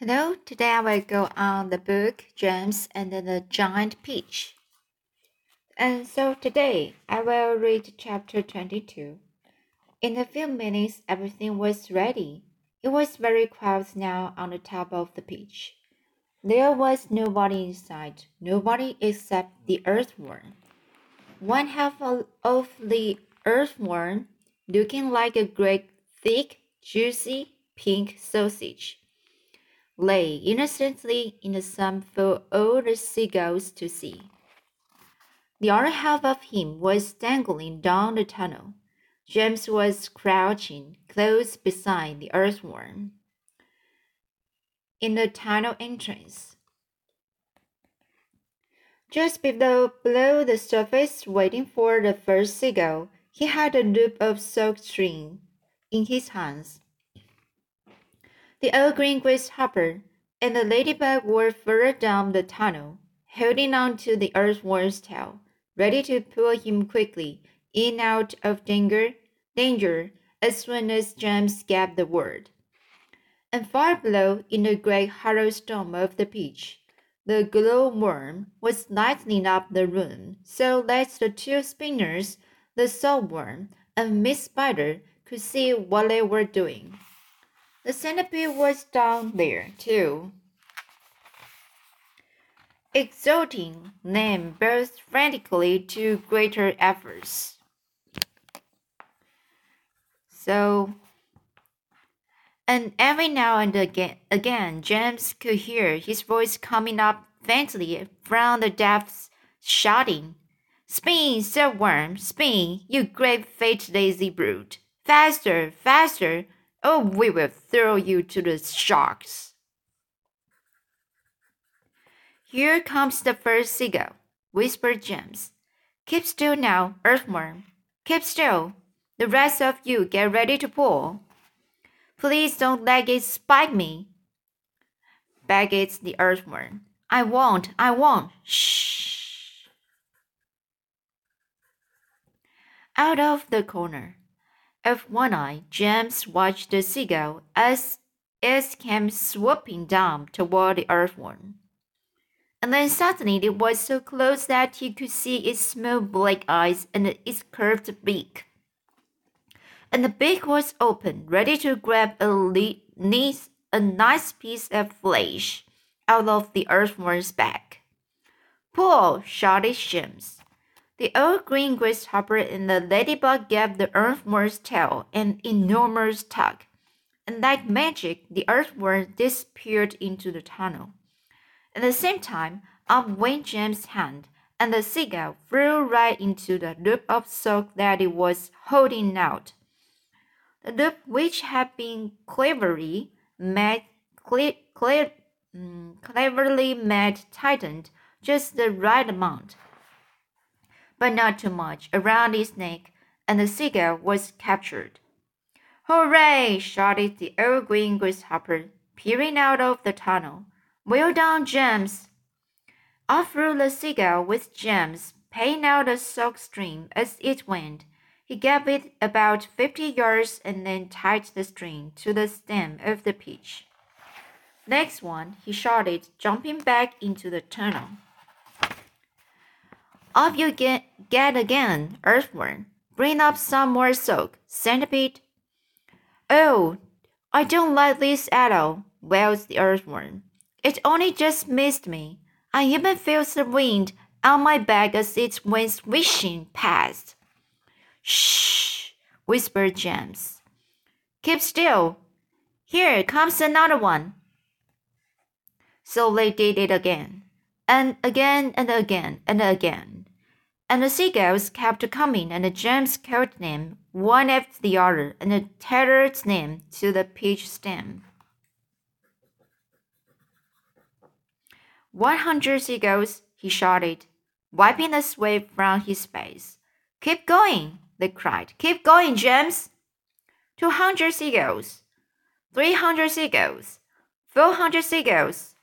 Hello, today I will go on the book James and the Giant Peach. And so today I will read chapter 22. In a few minutes, everything was ready. It was very quiet now on the top of the peach. There was nobody inside, nobody except the earthworm. One half of the earthworm, looking like a great, thick, juicy pink sausage lay innocently in the sun for all the seagulls to see. The other half of him was dangling down the tunnel. James was crouching close beside the earthworm in the tunnel entrance. Just below, below the surface, waiting for the first seagull, he had a loop of silk string in his hands. The old green grasshopper and the ladybug were further down the tunnel, holding on to the earthworm's tail, ready to pull him quickly in out of danger, danger as soon as James gave the word. And far below, in the great hollow stem of the peach, the glowworm was lighting up the room so that the two spinners, the silkworm and Miss Spider, could see what they were doing. The centipede was down there, too. Exulting, them burst frantically to greater efforts. So, and every now and again, again, James could hear his voice coming up faintly from the depths, shouting, Spin, silkworm, spin, you great fat lazy brute! Faster, faster! Oh, we will throw you to the sharks. Here comes the first seagull, whispered James. Keep still now, earthworm. Keep still. The rest of you get ready to pull. Please don't let it spike me, begged the earthworm. I won't, I won't. Shh. Out of the corner, of one eye, James watched the seagull as it came swooping down toward the earthworm. And then suddenly it was so close that he could see its small black eyes and its curved beak. And the beak was open, ready to grab a, nice, a nice piece of flesh out of the earthworm's back. Pull! shouted James. The old green grasshopper and the ladybug gave the earthworm's tail an enormous tug, and like magic, the earthworm disappeared into the tunnel. At the same time, up went James's hand, and the seagull flew right into the loop of silk that it was holding out. The loop, which had been cleverly made, cle cle mm, cleverly made, tightened just the right amount but not too much, around its neck, and the seagull was captured. Hooray! shouted the old green grasshopper, peering out of the tunnel. Well done, James! Off flew the seagull with James, paying out a silk string as it went. He gave it about fifty yards and then tied the string to the stem of the peach. Next one, he shouted, jumping back into the tunnel. Off you get, get again, earthworm. Bring up some more soak, centipede. Oh, I don't like this at all, wails the earthworm. It only just missed me. I even feel the wind on my back as it went swishing past. Shh, whispered James. Keep still. Here comes another one. So they did it again, and again and again and again and the seagulls kept coming, and James called them one after the other, and tethered them to the peach stem. One hundred seagulls, he shouted, wiping the sweat from his face. Keep going, they cried. Keep going, James. Two hundred seagulls, three hundred seagulls, four hundred seagulls.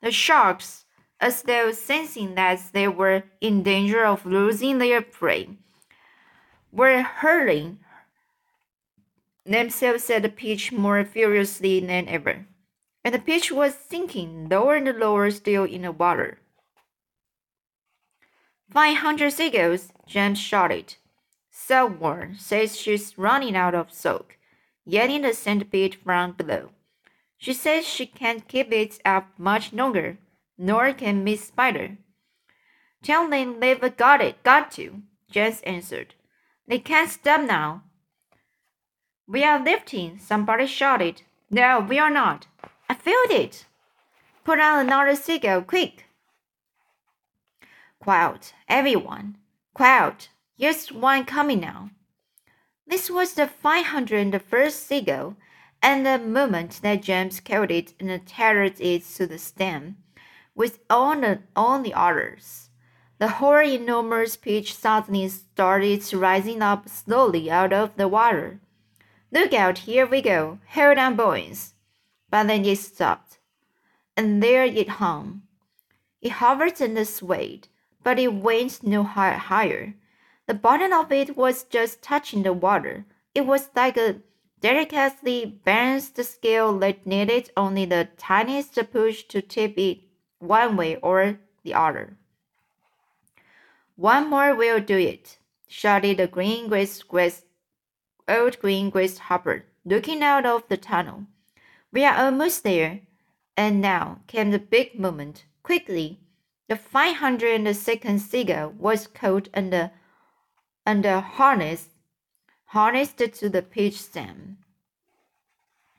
The sharks as though sensing that they were in danger of losing their prey, were hurling themselves at the peach more furiously than ever. and the pitch was sinking lower and lower still in the water. Five hundred seagulls, James shouted. Someone says she's running out of soak, yelling the centipede from below. She says she can't keep it up much longer, nor can Miss Spider. Tell them they've got it, got to, James answered. They can't stop now. We are lifting, somebody shouted. No, we are not. I felt it. Put on another cigarette, quick. Quiet, everyone. Quiet. Here's one coming now. This was the 501st seagull, and the moment that James killed it and tethered it to the stem, with all the, all the others, the whole enormous pitch suddenly started rising up slowly out of the water. Look out, here we go. Hold on, boys. But then it stopped, and there it hung. It hovered and swayed, but it went no higher. The bottom of it was just touching the water. It was like a delicately balanced scale that needed only the tiniest push to tip it one way or the other. One more will do it, shouted the green graced, old green grasshopper, looking out of the tunnel. We are almost there. And now came the big moment. Quickly, the 502nd seagull was caught under, under harness, harnessed to the pitch stem.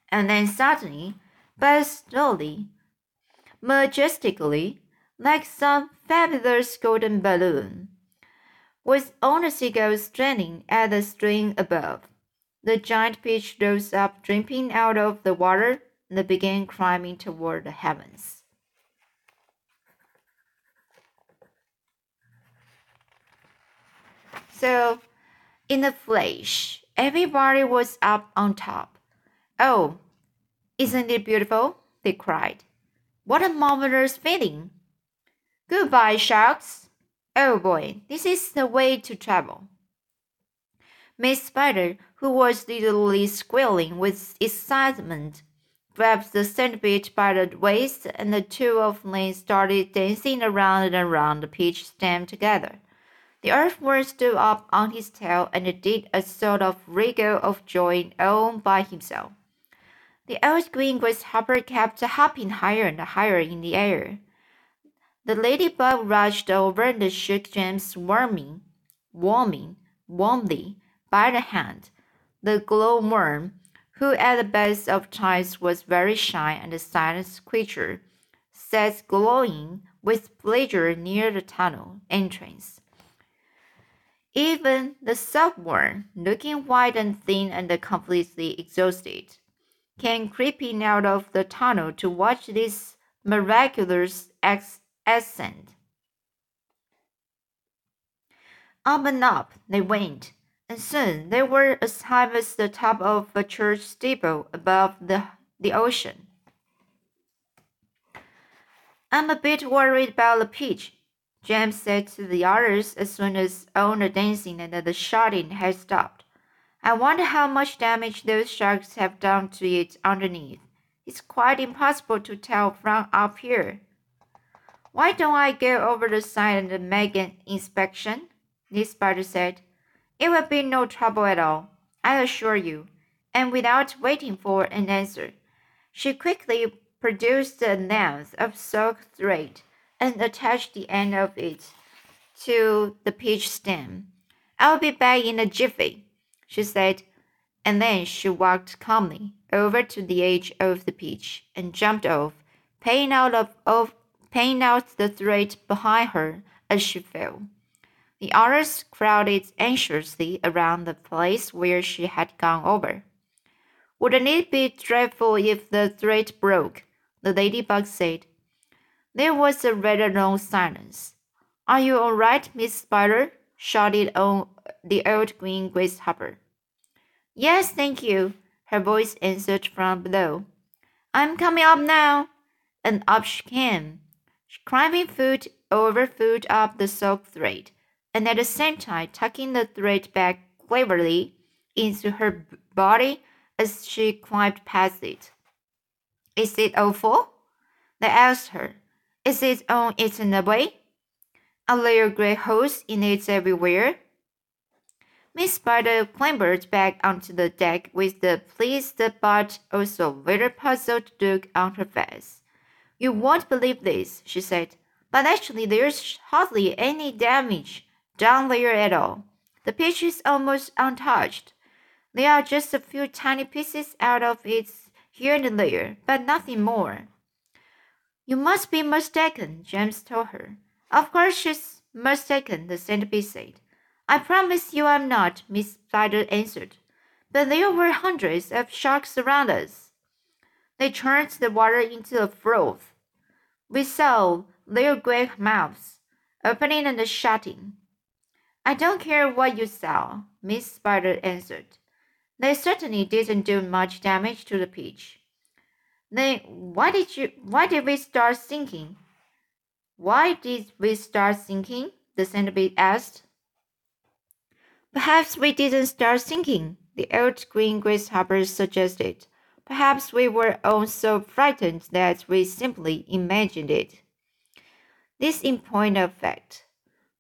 And then suddenly, but slowly, majestically, like some fabulous golden balloon, with all the seagulls straining at the string above. The giant pitch rose up, dripping out of the water, and began climbing toward the heavens. So, in a flash, everybody was up on top. Oh, isn't it beautiful? They cried. What a marvelous feeling! Goodbye, sharks. Oh boy, this is the way to travel. Miss Spider, who was literally squealing with excitement, grabbed the centipede by the waist, and the two of them started dancing around and around the peach stem together. The earthworm stood up on his tail and did a sort of wriggle of joy all by himself. The old green grasshopper kept hopping higher and higher in the air. The ladybug rushed over and shook James warming, warming, warmly by the hand. The glowworm, who at the best of times was very shy and a silent creature, sat glowing with pleasure near the tunnel entrance. Even the silkworm, looking white and thin and completely exhausted, came creeping out of the tunnel to watch this miraculous ascent. Up and up they went, and soon they were as high as the top of a church steeple above the, the ocean. I'm a bit worried about the pitch, James said to the others as soon as all the dancing and the shouting had stopped. I wonder how much damage those sharks have done to it underneath. It's quite impossible to tell from up here. Why don't I go over the side and make an inspection? Miss Spider said. It will be no trouble at all, I assure you. And without waiting for an answer, she quickly produced a length of silk thread and attached the end of it to the peach stem. I'll be back in a jiffy, she said, and then she walked calmly over to the edge of the beach and jumped off, paying out of, of paying out the thread behind her as she fell. The others crowded anxiously around the place where she had gone over. Wouldn't it be dreadful if the thread broke? The ladybug said. There was a rather long silence. Are you all right, Miss Spider? Shouted on the old green grasshopper. Yes, thank you, her voice answered from below. I'm coming up now. And up she came, climbing foot over foot up the silk thread, and at the same time tucking the thread back cleverly into her body as she climbed past it. Is it awful? They asked her. Is it on eaten away? Are there gray holes in it everywhere? Miss Spider clambered back onto the deck with the pleased but also very puzzled look on her face. You won't believe this, she said, but actually there's hardly any damage down there at all. The pitch is almost untouched. There are just a few tiny pieces out of it here and there, but nothing more. You must be mistaken, James told her. Of course she's mistaken, the centipede said. I promise you I'm not, Miss Spider answered. But there were hundreds of sharks around us. They turned the water into a froth. We saw their great mouths opening and shutting. I don't care what you saw, Miss Spider answered. They certainly didn't do much damage to the peach. Then why did you why did we start sinking? Why did we start sinking? The centipede asked. Perhaps we didn't start sinking, the old green grasshopper suggested. Perhaps we were all so frightened that we simply imagined it. This, in point of fact,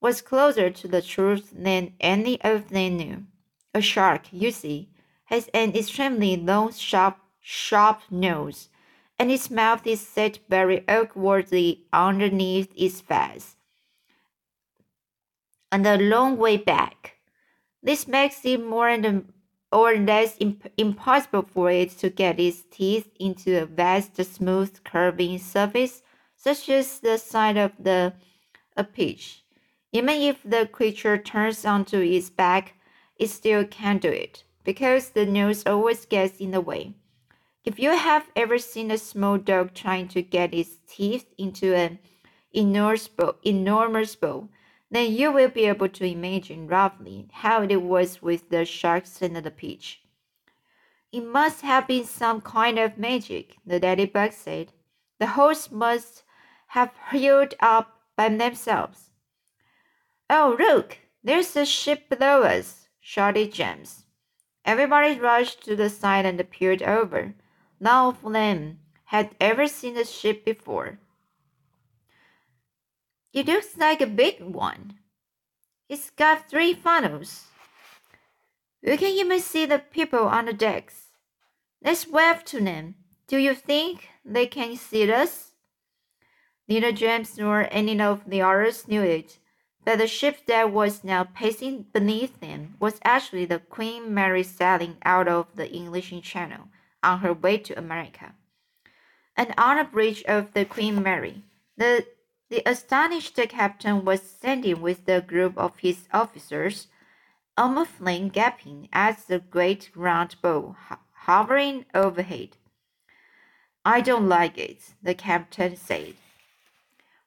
was closer to the truth than any of them knew. A shark, you see, has an extremely long, sharp, sharp nose, and its mouth is set very awkwardly underneath its face, and a long way back. This makes it more and or less imp impossible for it to get its teeth into a vast, smooth, curving surface, such as the side of the a peach. Even if the creature turns onto its back, it still can't do it, because the nose always gets in the way. If you have ever seen a small dog trying to get its teeth into an enormous bowl, enormous bowl then you will be able to imagine roughly how it was with the sharks and the peach. It must have been some kind of magic, the Daddy ladybug said. The holes must have healed up by themselves. Oh, look, there's a ship below us, shouted James. Everybody rushed to the side and peered over. None of them had ever seen a ship before. It looks like a big one. It's got three funnels. You can even see the people on the decks. Let's wave to them. Do you think they can see us? Neither James nor any of the others knew it, but the ship that was now passing beneath them was actually the Queen Mary sailing out of the English Channel on her way to America. And on the bridge of the Queen Mary, the the astonished captain was standing with a group of his officers, almost gaping at the great round bowl hovering overhead. I don't like it, the captain said.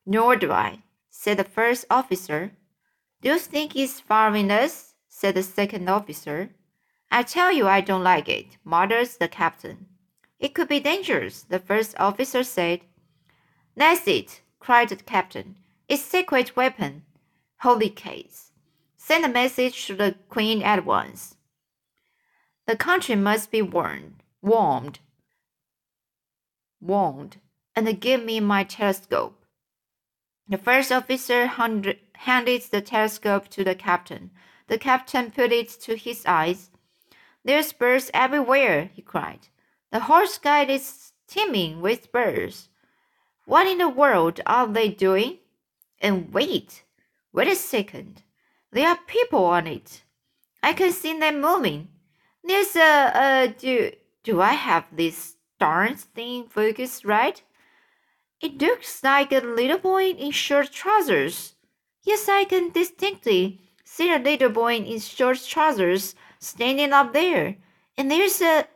Nor do I, said the first officer. Do you think he's following us? said the second officer. I tell you I don't like it, muttered the captain. It could be dangerous, the first officer said. That's it, cried the captain. It's secret weapon. Holy case. Send a message to the queen at once. The country must be warned, warned, warned, and give me my telescope. The first officer handed the telescope to the captain. The captain put it to his eyes. There's birds everywhere, he cried. The whole sky is teeming with birds. What in the world are they doing? And wait, wait a second. There are people on it. I can see them moving. There's a, a do, do I have this darn thing focused right? It looks like a little boy in short trousers. Yes, I can distinctly see a little boy in short trousers standing up there. And there's a,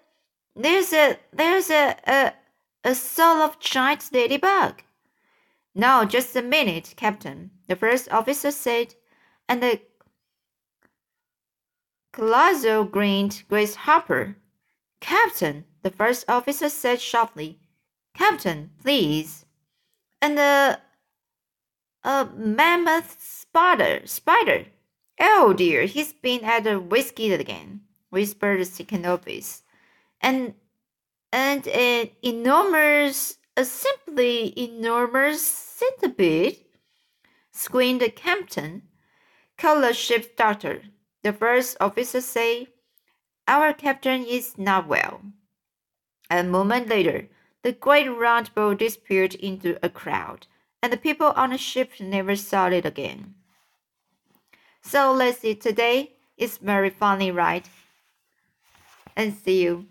there's a, there's a, a, a soul of giant ladybug. Now, just a minute, Captain, the first officer said, and the colossal grinned grasshopper. Captain, the first officer said sharply. Captain, please. And the a mammoth spider spider. Oh dear, he's been at the whiskey again, whispered the second officer. And and an enormous, a simply enormous centipede, screamed the captain. Call the ship's doctor. The first officer said, Our captain is not well. A moment later, the great round boat disappeared into a crowd, and the people on the ship never saw it again. So let's see, today is very funny, right? And see you.